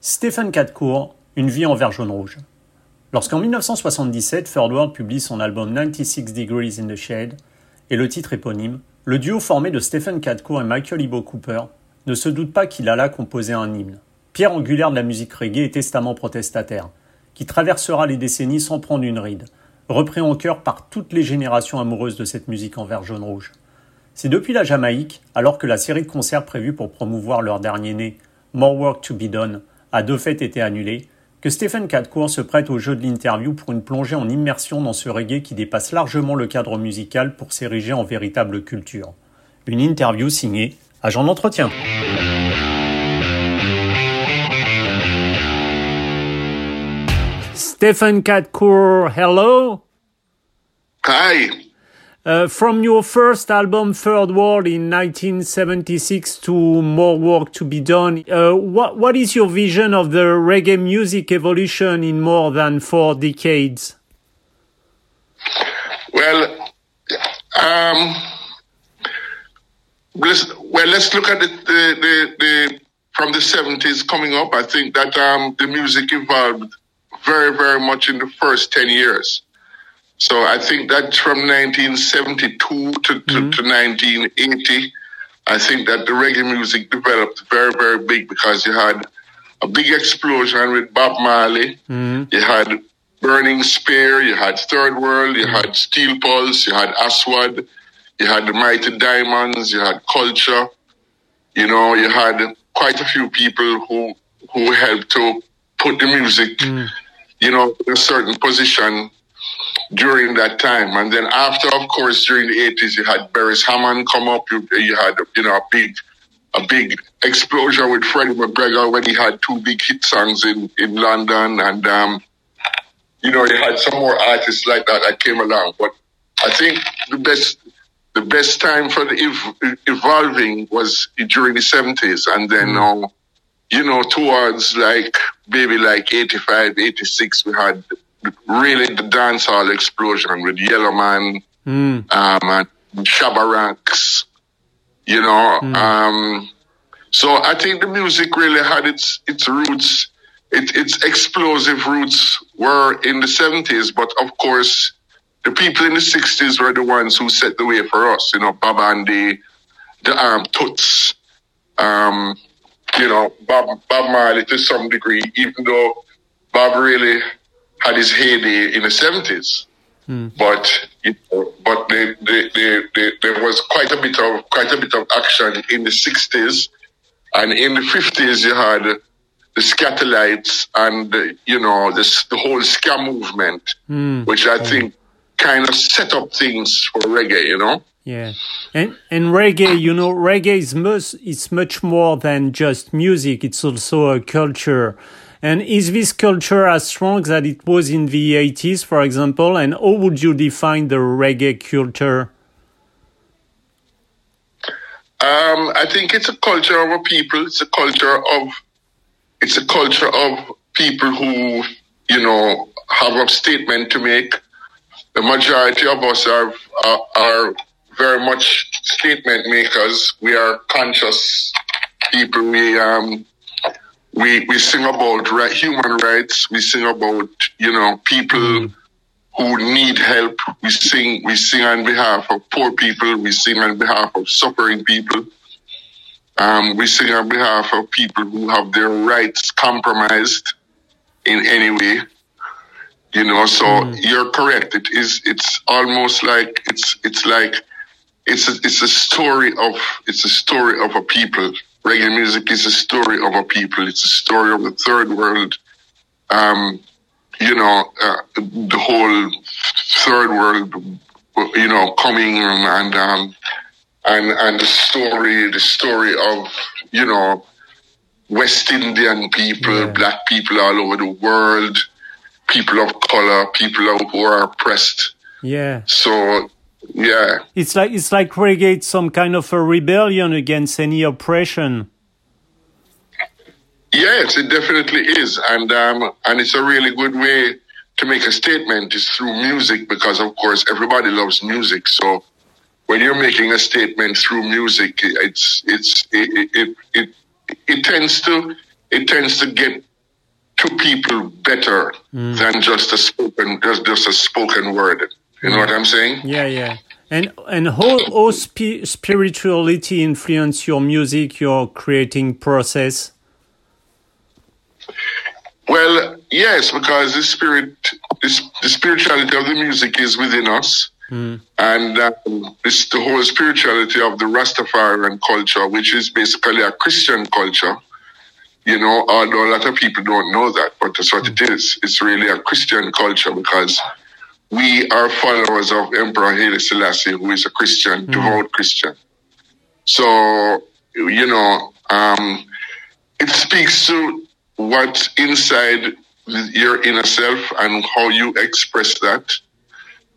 Stephen Cadcourt, Une vie en vert jaune rouge. Lorsqu'en 1977, Third World publie son album 96 Degrees in the Shade et le titre éponyme, le duo formé de Stephen Cadcourt et Michael Ibo Cooper ne se doute pas qu'il alla composer un hymne, pierre angulaire de la musique reggae et testament protestataire, qui traversera les décennies sans prendre une ride, repris en chœur par toutes les générations amoureuses de cette musique en vert jaune rouge. C'est depuis la Jamaïque, alors que la série de concerts prévue pour promouvoir leur dernier né, More Work to Be Done, a de fait été annulée, que Stephen Cadcourt se prête au jeu de l'interview pour une plongée en immersion dans ce reggae qui dépasse largement le cadre musical pour s'ériger en véritable culture. Une interview signée Agent d'entretien. Stephen Cadcourt, hello? Hi. Uh, from your first album, Third World, in 1976 to More Work to Be Done, uh, what, what is your vision of the reggae music evolution in more than four decades? Well, um, let's, well, let's look at the, the, the, the from the 70s coming up. I think that um, the music evolved very, very much in the first 10 years. So I think that from 1972 to, to, mm-hmm. to 1980, I think that the reggae music developed very, very big because you had a big explosion with Bob Marley. Mm-hmm. You had Burning Spear, you had Third World, you had Steel Pulse, you had Aswad, you had the Mighty Diamonds, you had Culture. You know, you had quite a few people who who helped to put the music, mm. you know, in a certain position during that time. And then after, of course, during the 80s, you had Beres Hammond come up. You, you had, you know, a big, a big explosion with Freddie McGregor when he had two big hit songs in, in London. And, um, you know, you had some more artists like that that came along. But I think the best, the best time for the ev- evolving was during the 70s. And then, mm. uh, you know, towards like maybe like 85, 86, we had really the dancehall explosion with Yellowman mm. um, and Shabba Ranks, you know. Mm. Um, so I think the music really had its its roots, it, its explosive roots were in the 70s, but of course, the people in the 60s were the ones who set the way for us, you know, Bob Andy, the um, Toots, um, you know, Bob, Bob Marley to some degree, even though Bob really had his heyday in the seventies. Mm. But you know, but they, they, they, there was quite a bit of quite a bit of action in the sixties, and in the fifties you had the Skatalites and you know this the whole ska movement, mm. which I think kind of set up things for reggae. You know. Yeah, and and reggae, you know, reggae is much it's much more than just music. It's also a culture. And is this culture as strong as it was in the 80s, for example? And how would you define the reggae culture? Um, I think it's a culture of a people. It's a culture of it's a culture of people who you know have a statement to make. The majority of us are are, are very much statement makers. We are conscious people. We um we we sing about right, human rights. We sing about you know people mm. who need help. We sing we sing on behalf of poor people. We sing on behalf of suffering people. Um, we sing on behalf of people who have their rights compromised in any way. You know, so mm. you're correct. It is. It's almost like it's. It's like it's a, it's a story of it's a story of a people reggae music is a story of a people. It's a story of the third world. Um, you know, uh, the whole third world, you know, coming and um, and and the story, the story of you know, West Indian people, yeah. black people all over the world, people of color, people who are oppressed. Yeah. So yeah. It's like it's like reggae some kind of a rebellion against any oppression. Yes, it definitely is, and um, and it's a really good way to make a statement is through music because of course everybody loves music. So when you're making a statement through music, it's it's it it, it, it tends to it tends to get to people better mm. than just a spoken just, just a spoken word. You know what I'm saying? Yeah, yeah. And and how, how spi- spirituality influence your music, your creating process? Well, yes, because the spirit, this, the spirituality of the music is within us. Mm. And um, it's the whole spirituality of the Rastafarian culture, which is basically a Christian culture. You know, although a lot of people don't know that, but that's what it is. It's really a Christian culture because we are followers of Emperor Haile Selassie, who is a Christian, mm. devout Christian. So, you know, um, it speaks to what's inside your inner self and how you express that.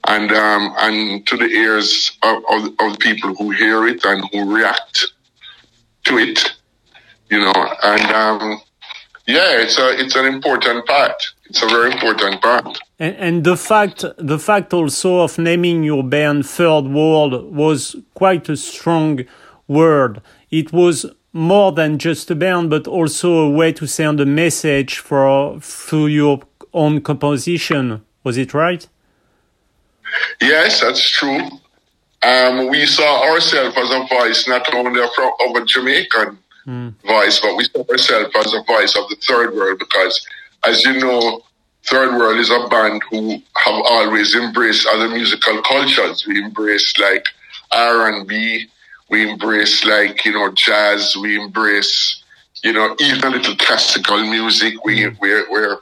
And um, and to the ears of, of, of people who hear it and who react to it, you know, and um, yeah, it's a it's an important part. It's a very important part. And, and the fact the fact also of naming your band Third World was quite a strong word. It was more than just a band, but also a way to send a message for through your own composition. Was it right? Yes, that's true. Um, we saw ourselves as a voice, not only from of a Jamaican mm. voice, but we saw ourselves as a voice of the third world because, as you know, Third World is a band who have always embraced other musical cultures. We embrace like R and B, we embrace like, you know, jazz. We embrace, you know, even a little classical music. We, we're, we're,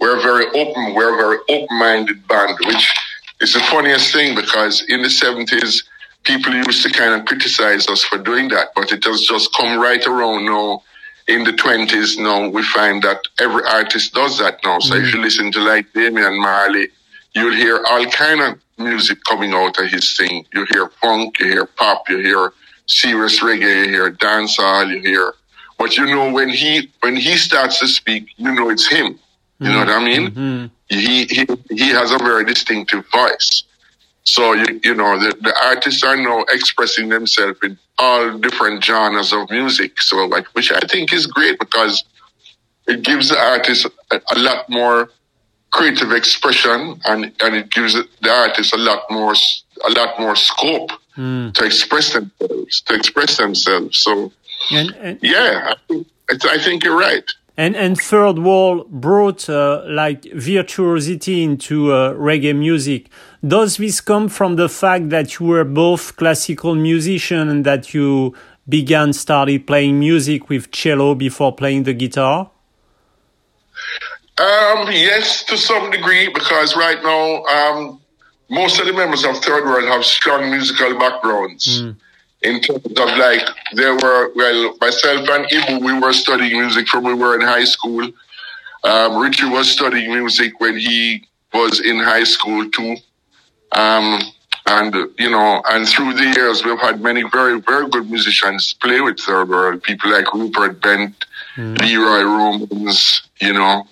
we're very open. We're a very open-minded band, which is the funniest thing because in the 70s, people used to kind of criticize us for doing that, but it has just come right around now. In the 20s now, we find that every artist does that now. So mm if you listen to like Damian Marley, you'll hear all kind of music coming out of his thing. You hear funk, you hear pop, you hear serious reggae, you hear dancehall, you hear. But you know when he when he starts to speak, you know it's him. You mm-hmm. know what I mean? Mm-hmm. He, he he has a very distinctive voice. So you you know the, the artists are now expressing themselves in all different genres of music. So like which I think is great because it gives the artist a, a lot more creative expression and, and it gives the artist a lot more a lot more scope mm. to express themselves to express themselves so and, and, yeah I think, I think you're right and and third world brought uh, like virtuosity into uh, reggae music does this come from the fact that you were both classical musician and that you began started playing music with cello before playing the guitar um, yes, to some degree, because right now, um, most of the members of Third World have strong musical backgrounds. Mm. In terms of like, there were, well, myself and Ibo, we were studying music from we were in high school. Um, Richie was studying music when he was in high school too. Um, and, you know, and through the years, we've had many very, very good musicians play with Third World. People like Rupert Bent, mm. Leroy Romans, you know,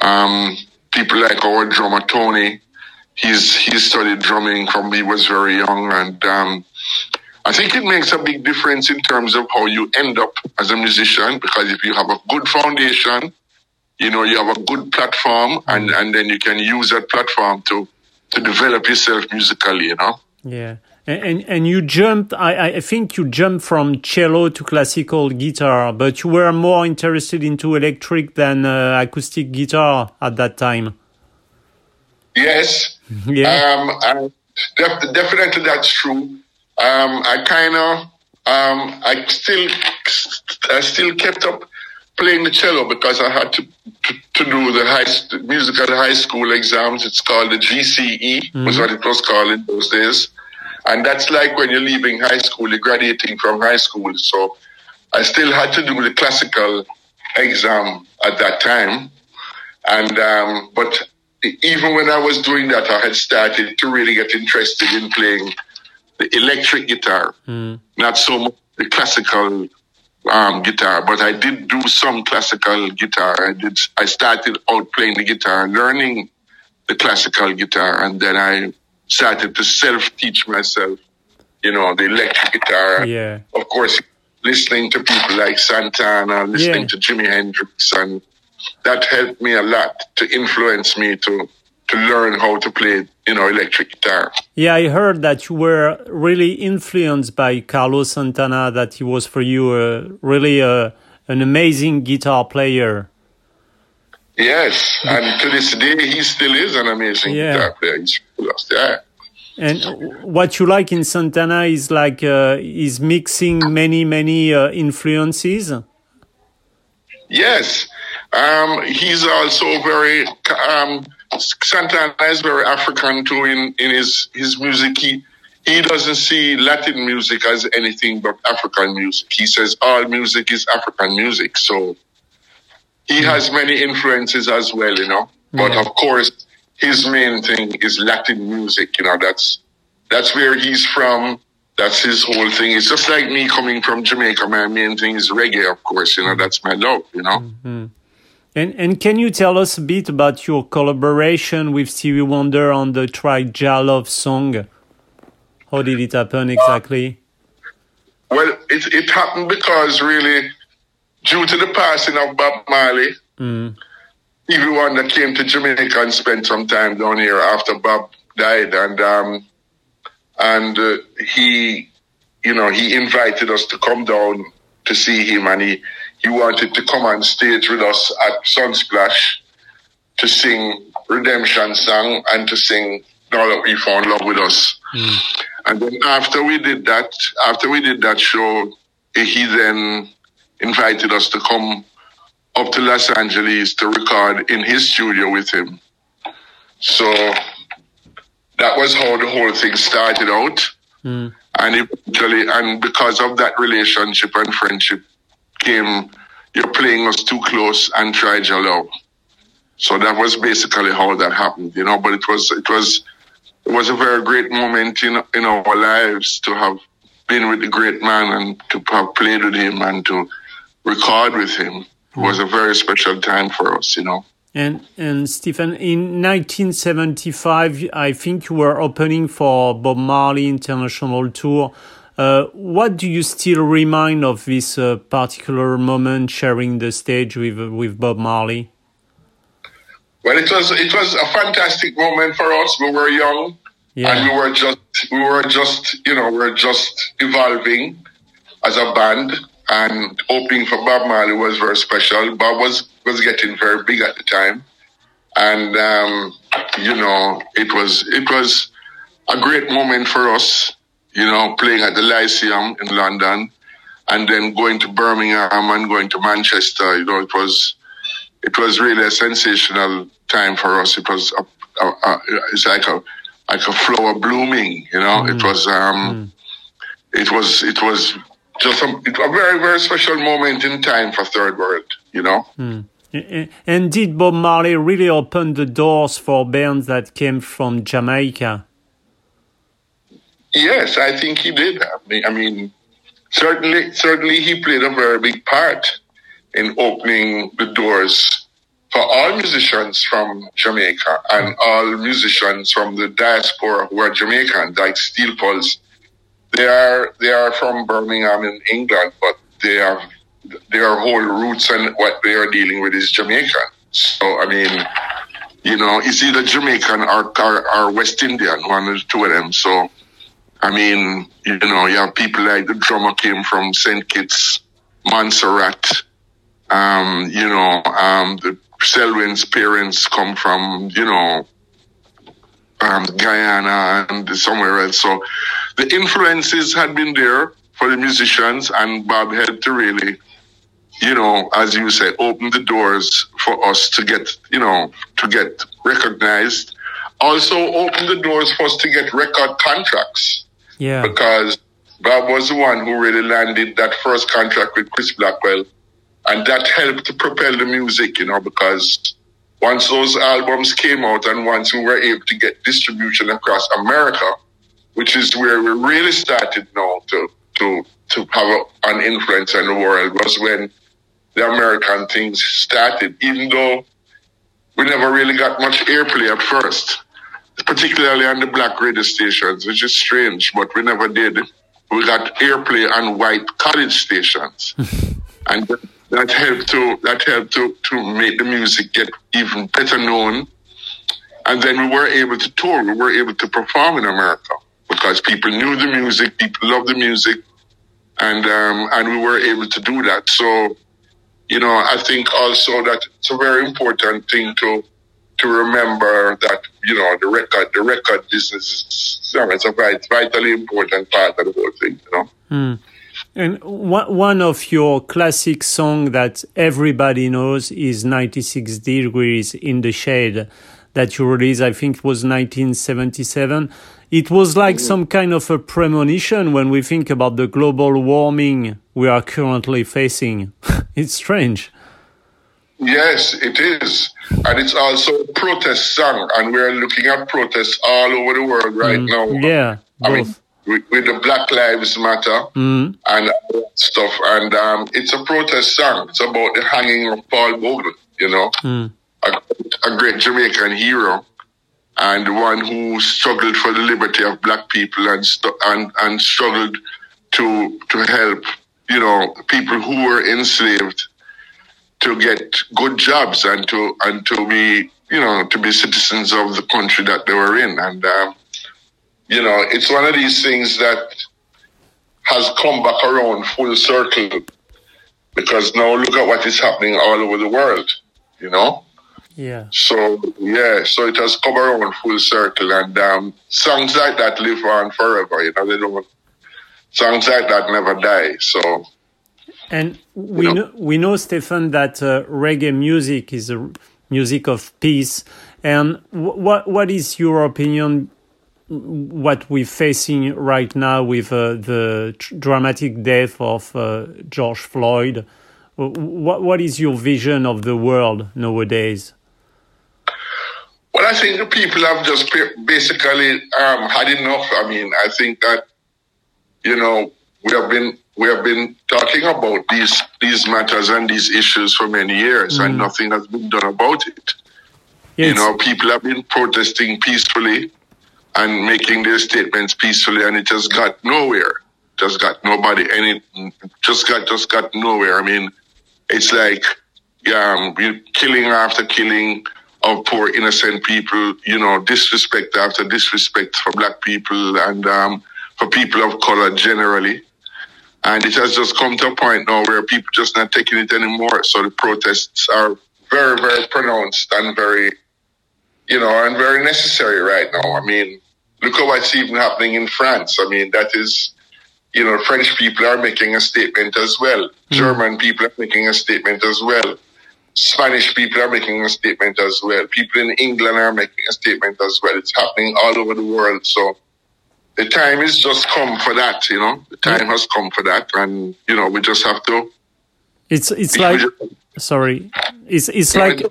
um, people like our drummer Tony, he's he studied drumming from he was very young, and um, I think it makes a big difference in terms of how you end up as a musician. Because if you have a good foundation, you know you have a good platform, and and then you can use that platform to to develop yourself musically. You know. Yeah. And, and you jumped, I, I think you jumped from cello to classical guitar, but you were more interested into electric than uh, acoustic guitar at that time. Yes. yeah. Um, def- definitely that's true. Um, I kind of, um, I still, I still kept up playing the cello because I had to to, to do the high musical high school exams. It's called the GCE, mm-hmm. was what it was called in those days. And that's like when you're leaving high school, you're graduating from high school. So I still had to do the classical exam at that time. And, um, but even when I was doing that, I had started to really get interested in playing the electric guitar, mm. not so much the classical um, guitar, but I did do some classical guitar. I did. I started out playing the guitar, learning the classical guitar, and then I started to self teach myself, you know, the electric guitar. Yeah. Of course, listening to people like Santana, listening yeah. to Jimi Hendrix, and that helped me a lot to influence me to to learn how to play, you know, electric guitar. Yeah, I heard that you were really influenced by Carlos Santana. That he was for you uh, really uh, an amazing guitar player. Yes, and to this day, he still is an amazing Yeah. guitar player. He's yeah. And what you like in Santana is like uh, is mixing many many uh, influences. Yes, um, he's also very um, Santana is very African too in, in his his music. He he doesn't see Latin music as anything but African music. He says all music is African music. So he mm. has many influences as well, you know. Mm. But of course, his main thing is Latin music. You know, that's that's where he's from. That's his whole thing. It's just like me coming from Jamaica. My main thing is reggae, of course. You know, that's my love. You know. Mm-hmm. And and can you tell us a bit about your collaboration with Stevie Wonder on the track "Jah Love Song"? How did it happen exactly? Well, it it happened because really, due to the passing of Bob Marley, Stevie Wonder came to Jamaica and spent some time down here after Bob died, and um, and uh, he, you know, he invited us to come down to see him, and he he wanted to come on stage with us at Sunsplash to sing Redemption song and to sing Now That We Found Love with Us. Hmm. And then after we did that, after we did that show, he then invited us to come up to Los Angeles to record in his studio with him. So that was how the whole thing started out. Hmm. And eventually, and because of that relationship and friendship came, you're playing us too close and Try Jah Love. So that was basically how that happened, you know. But it was it was it was a very great moment in in our lives to have been with the great man and to have played with him and to record with him. It was a very special time for us, you know. And and Stephen, in 1975, I think you were opening for Bob Marley International Tour. Uh, what do you still remind of this uh, particular moment sharing the stage with with Bob Marley? Well, it was it was a fantastic moment for us. We were young, Yeah. and we were just we were just you know we were just evolving as a band. And opening for Bob Marley was very special. Bob was was getting very big at the time, and um, you know it was it was a great moment for us. You know, playing at the Lyceum in London, and then going to Birmingham and going to Manchester. You know, it was it was really a sensational time for us. It was a, a, a, it's like a like a flower blooming. You know, it mm. was um, mm. it was it was just a, it, a very very special moment in time for Third World. You know. Mm. And did Bob Marley really open the doors for bands that came from Jamaica? Yes, I think he did. I mean, certainly, certainly, he played a very big part in opening the doors for all musicians from Jamaica and all musicians from the diaspora who are Jamaican, like Steel Pulse. They are they are from Birmingham in England, but they have their whole roots and what they are dealing with is Jamaican. So I mean, you know, it's either Jamaican or, or, or West Indian, one of the two of them. So I mean, you know, you have people like the drummer came from St. Kitts, Montserrat. Um, you know, um, the Selwyn's parents come from, you know, um, Guyana and somewhere else. So the influences had been there for the musicians, and Bob helped to really, you know, as you say, open the doors for us to get, you know, to get recognized. Also, open the doors for us to get record contracts Yeah. because Bob was the one who really landed that first contract with Chris Blackwell. And that helped to propel the music, you know, because once those albums came out and once we were able to get distribution across America, which is where we really started now to, to, to have an influence in the world was when the American things started, even though we never really got much airplay at first particularly on the black radio stations, which is strange, but we never did. We got airplay on white college stations. and that helped to that helped to to make the music get even better known. And then we were able to tour. We were able to perform in America because people knew the music, people loved the music, and um, and we were able to do that. So, you know, I think also that it's a very important thing to to remember that you know the record the record business is it's a vitally important part of the whole thing. You know. Mm. And one of your classic songs that everybody knows is 96 Degrees in the Shade that you released, I think it was 1977. It was like mm-hmm. some kind of a premonition when we think about the global warming we are currently facing. it's strange. Yes, it is. And it's also a protest song. And we're looking at protests all over the world right mm, now. Yeah. I both. mean, with, with, the Black Lives Matter mm. and stuff. And um, it's a protest song. It's about the hanging of Paul Bogle, you know, mm. a, a, great Jamaican hero and one who struggled for the liberty of black people and, and, and struggled to, to help, you know, people who were enslaved to get good jobs and to, and to be, you know, to be citizens of the country that they were in. And, um, you know, it's one of these things that has come back around full circle because now look at what is happening all over the world, you know? Yeah. So, yeah, so it has come around full circle and um, songs like that live on forever, you know, they don't, songs like that never die, so. And we know. know, we know, Stephen, that uh, reggae music is a music of peace. And what what is your opinion what we're facing right now with uh, the dramatic death of uh, George Floyd. What, what is your vision of the world nowadays? Well, I think the people have just basically um, had enough. I mean, I think that you know we have been we have been talking about these these matters and these issues for many years, mm. and nothing has been done about it. Yes. You know, people have been protesting peacefully and making their statements peacefully, and it just got nowhere. Just got nobody, any, just got just got nowhere. I mean, it's like, yeah, um, killing after killing of poor innocent people. You know, disrespect after disrespect for black people and um, for people of color generally. And it has just come to a point now where people just not taking it anymore. So the protests are very, very pronounced and very you know, and very necessary right now. I mean, look at what's even happening in France. I mean, that is, you know, French people are making a statement as well. Mm. German people are making a statement as well. Spanish people are making a statement as well. People in England are making a statement as well. It's happening all over the world. So the time is just come for that, you know. The time has come for that, and you know, we just have to. It's it's like sorry it's it's like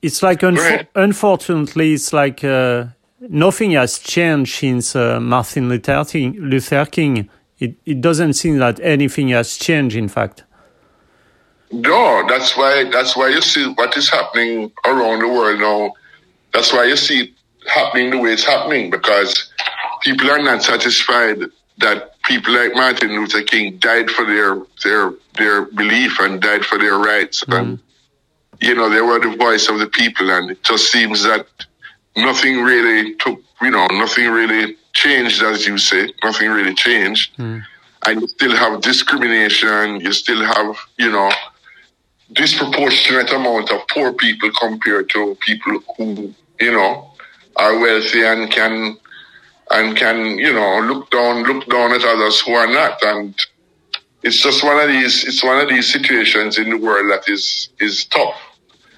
it's like unfo- unfortunately it's like uh, nothing has changed since uh, Martin Luther King, Luther King. It it doesn't seem that anything has changed in fact no that's why that's why you see what is happening around the world now that's why you see it happening the way it's happening because people are not satisfied that people like Martin Luther King died for their their their belief and died for their rights. Mm. And you know, they were the voice of the people and it just seems that nothing really took you know, nothing really changed as you say. Nothing really changed. Mm. And you still have discrimination, you still have, you know, disproportionate amount of poor people compared to people who, you know, are wealthy and can and can, you know, look down, look down at others who are not. And it's just one of these, it's one of these situations in the world that is, is tough.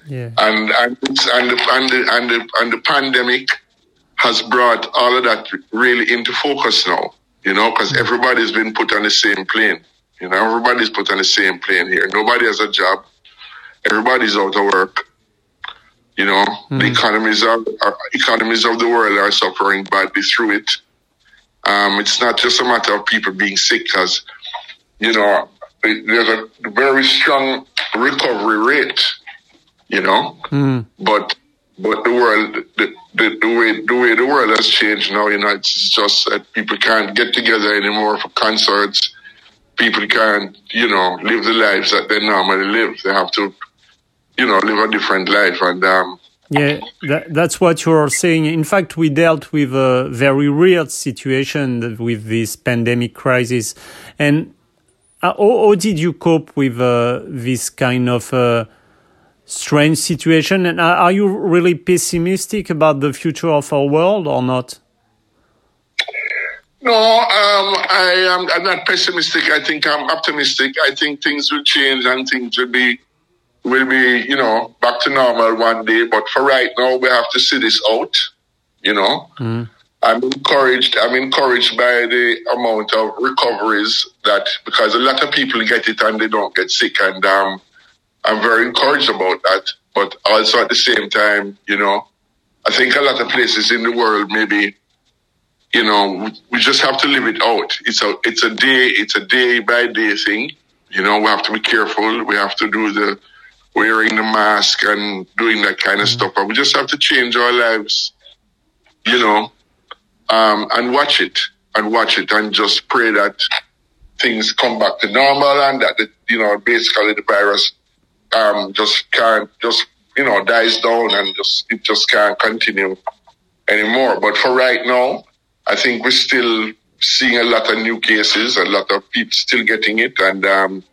Yeah. And, and, and, the, and, the, and, the, and the pandemic has brought all of that really into focus now, you know, because mm. everybody's been put on the same plane. You know, everybody's put on the same plane here. Nobody has a job. Everybody's out of work. You know, mm. the hmm. economies of uh, economies of the world are suffering badly through it. Um, it's not just a matter of people being sick, because you know there's a very strong recovery rate. You know, mm. but but the world, the, the, the, way the way the world has changed now, you know, it's just that people can't get together anymore for concerts. people can't, you know, live the lives that they normally live. They have to, you know, live a different life. And um, yeah, that, that's what you're saying. In fact, we dealt with a very real situation with this pandemic crisis. And how, how, did you cope with uh, this kind of uh, strange situation? And are you really pessimistic about the future of our world or not? No, um, I am. I'm not pessimistic. I think I'm optimistic. I think things will change and things will be will be, you know, back to normal one day. But for right now, we have to see this out. You know, mm. I'm encouraged. I'm encouraged by the amount of recoveries that because a lot of people get it and they don't get sick, and um, I'm very encouraged about that. But also at the same time, you know, I think a lot of places in the world maybe you know, we just have to live it out. It's a it's a day it's a day by day thing. You know, we have to be careful. We have to do the wearing the mask and doing that kind of mm-hmm. stuff. But we just have to change our lives, you know, um, and watch it and watch it and just pray that things come back to normal and that the, you know basically the virus um, just can't just you know dies down and just it just can't continue anymore. But for right now, I think we're still seeing a lot of new cases, a lot of people still getting it. And um,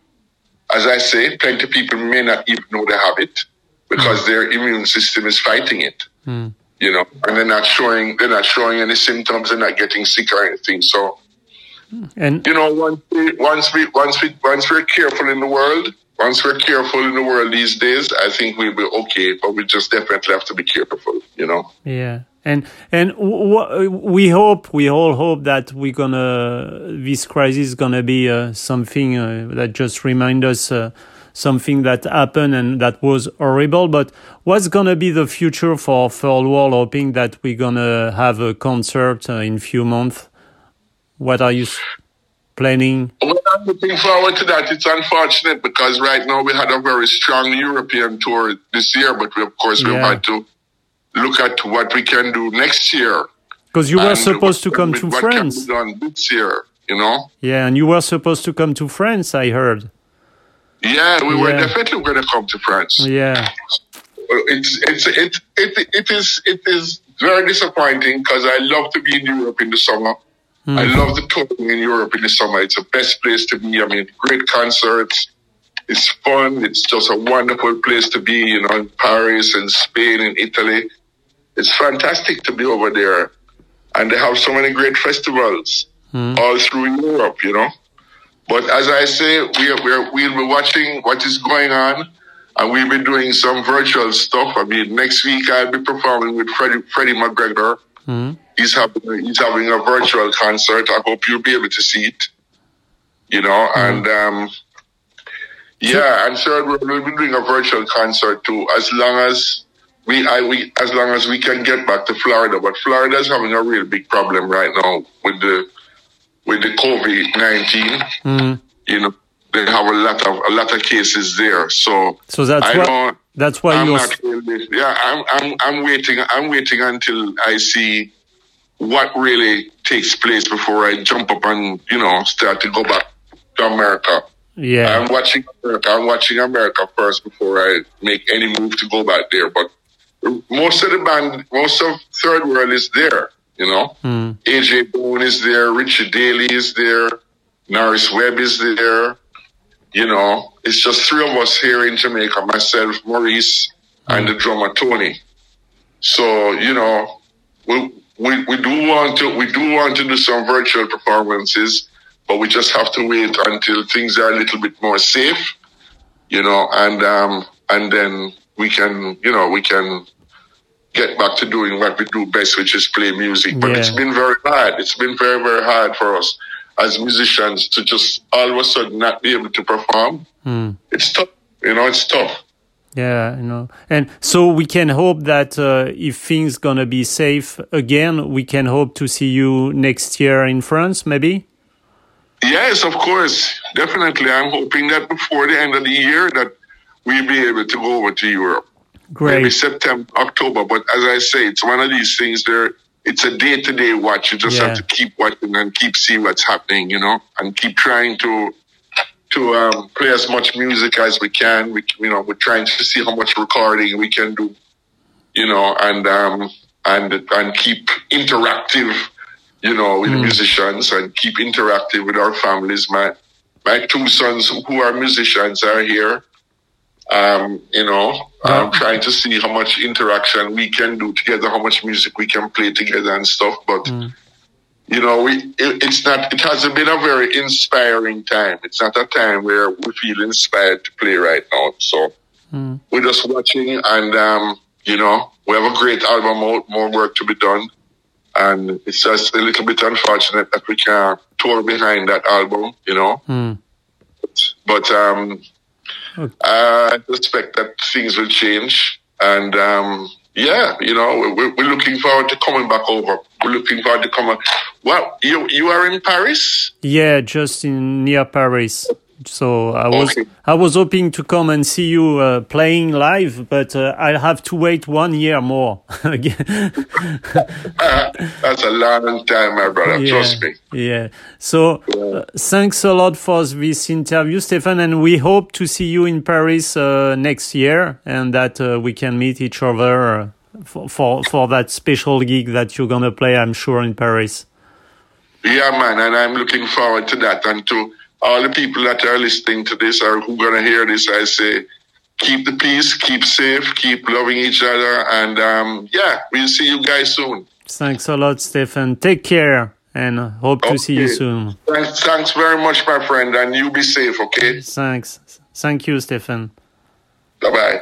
as I say, plenty of people may not even know they have it because mm. their immune system is fighting it. Mm. You know, and they're not showing they're not showing any symptoms, they're not getting sick or anything. So and you know, once we once we once we once we're careful in the world, once we're careful in the world these days, I think we'll be okay. But we just definitely have to be careful. You know. Yeah. And and we hope we all hope that we're gonna this crisis is gonna be uh, something uh, that just remind us uh, something that happened and that was horrible. But what's gonna be the future for Third World? Hoping that we're gonna have a concert uh, in few months. What are you planning? Well, I'm looking forward to that. It's unfortunate because right now we had a very strong European tour this year, but we, of course we've had to look at what we can do next year. Because you were supposed to come to what France. Can be done this year, you know? Yeah, and you were supposed to come to France, I heard. Yeah, we yeah. were definitely going to come to France. Yeah. It's, it's, it, it, it is, it is very disappointing because I love to be in Europe in the summer. Mm. I love the touring in Europe in the summer. It's the best place to be. I mean, great concerts. It's fun. It's just a wonderful place to be, you know, in Paris and Spain and Italy it's fantastic to be over there. And they have so many great festivals mm. all through Europe, you know. But as I say, we are, we're, we'll be watching what is going on and we'll be doing some virtual stuff. I mean, next week I'll be performing with Freddie, Freddie McGregor. Mm. He's having, he's having a virtual concert. I hope you'll be able to see it, you know, mm. and, um, yeah, and third, we'll be doing a virtual concert too, as long as we, I, we, as long as we can get back to Florida, but Florida is having a real big problem right now with the, with the COVID 19. Mm. You know, they have a lot of, a lot of cases there. So, so that's I what, that's why I'm you're, not really, yeah, I'm, I'm, I'm waiting, I'm waiting until I see what really takes place before I jump up and, you know, start to go back to America. Yeah. I'm watching America. I'm watching America first before I make any move to go back there. But most of the band, most of Third World is there. You know, mm. AJ Boone is there, Richard Daly is there, Norris Webb is there. You know, it's just three of us here in Jamaica, myself, Maurice, mm. and the drummer Tony. So you know, we, we we do want to we do want to do some virtual performances, but we just have to wait until things are a little bit more safe. You know, and um and then we can you know we can get back to doing what we do best, which is play music. But yeah. it's been very hard. It's been very, very hard for us as musicians to just all of a sudden not be able to perform. Mm. It's tough. You know, it's tough. Yeah, you know, and so we can hope that uh, if things gonna be safe again, we can hope to see you next year in France, maybe. Yes, of course, definitely. I'm hoping that before the end of the year that we'll be able to go over to Europe. Great. maybe September, October. But as I say, it's one of these things there. It's a day to day watch. You just yeah. have to keep watching and keep seeing what's happening, you know, and keep trying to to um, play as much music as we can. We, you know, we're trying to see how much recording we can do, you know, and um, and and keep interactive, you know, with the musicians and keep interactive with our families. My my two sons who are musicians are here. Um, you know, I'm trying to see how much interaction we can do together, how much music we can play together and stuff. But you know, we it, it's not. It hasn't been a very inspiring time. It's not a time where we feel inspired to play right now. So we're just watching, and um, you know, we have a great album out, more work to be done, and it's just a little bit unfortunate that we can't tour behind that album. You know, but um, I suspect that things will change, and um, yeah, you know, we're, we're looking forward to coming back over. We're looking forward to coming. Well, you you are in Paris. Yeah, just in near Paris. So I was I was hoping to come and see you uh, playing live, but uh, I'll have to wait one year more. That's a long time, my brother. Trust me. Yeah. So uh, thanks a lot for this interview, Stefan, and we hope to see you in Paris uh, next year, and that uh, we can meet each other uh, for, for for that special gig that you're gonna play. I'm sure in Paris. Yeah, man, and I'm looking forward to that. And to all the people that are listening to this or who are gonna hear this, I say, keep the peace, keep safe, keep loving each other, and um, yeah, we'll see you guys soon. Thanks a lot, Stefan. Take care, and hope to see you soon. Thanks, thanks very much, my friend, and you be safe, okay? Thanks. Thank you, Stefan. Bye bye.